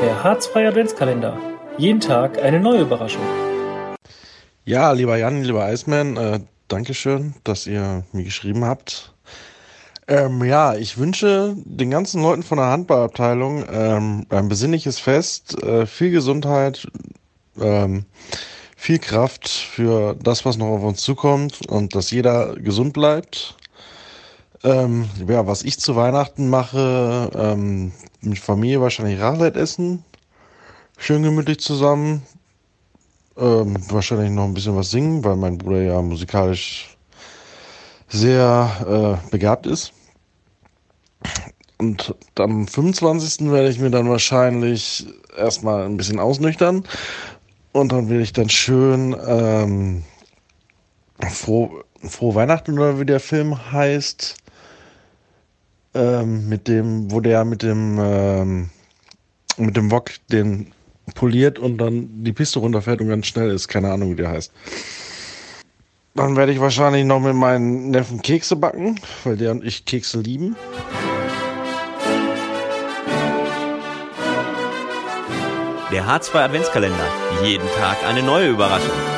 der Harzfreie Adventskalender. Jeden Tag eine neue Überraschung. Ja, lieber Jan, lieber Eisman, äh, Dankeschön, dass ihr mir geschrieben habt. Ähm, ja, ich wünsche den ganzen Leuten von der Handballabteilung ähm, ein besinnliches Fest, äh, viel Gesundheit, ähm, viel Kraft für das, was noch auf uns zukommt und dass jeder gesund bleibt. Ähm, ja, was ich zu Weihnachten mache, ähm, mit Familie wahrscheinlich Raclette essen, schön gemütlich zusammen, ähm, wahrscheinlich noch ein bisschen was singen, weil mein Bruder ja musikalisch sehr äh, begabt ist. Und am 25. werde ich mir dann wahrscheinlich erstmal ein bisschen ausnüchtern und dann will ich dann schön ähm, froh, frohe Weihnachten oder wie der Film heißt, ähm, mit dem, wo der mit dem ähm, mit dem Wok den poliert und dann die Piste runterfährt und ganz schnell ist. Keine Ahnung, wie der heißt. Dann werde ich wahrscheinlich noch mit meinen Neffen Kekse backen, weil der und ich Kekse lieben. Der Harzfreie Adventskalender. Jeden Tag eine neue Überraschung.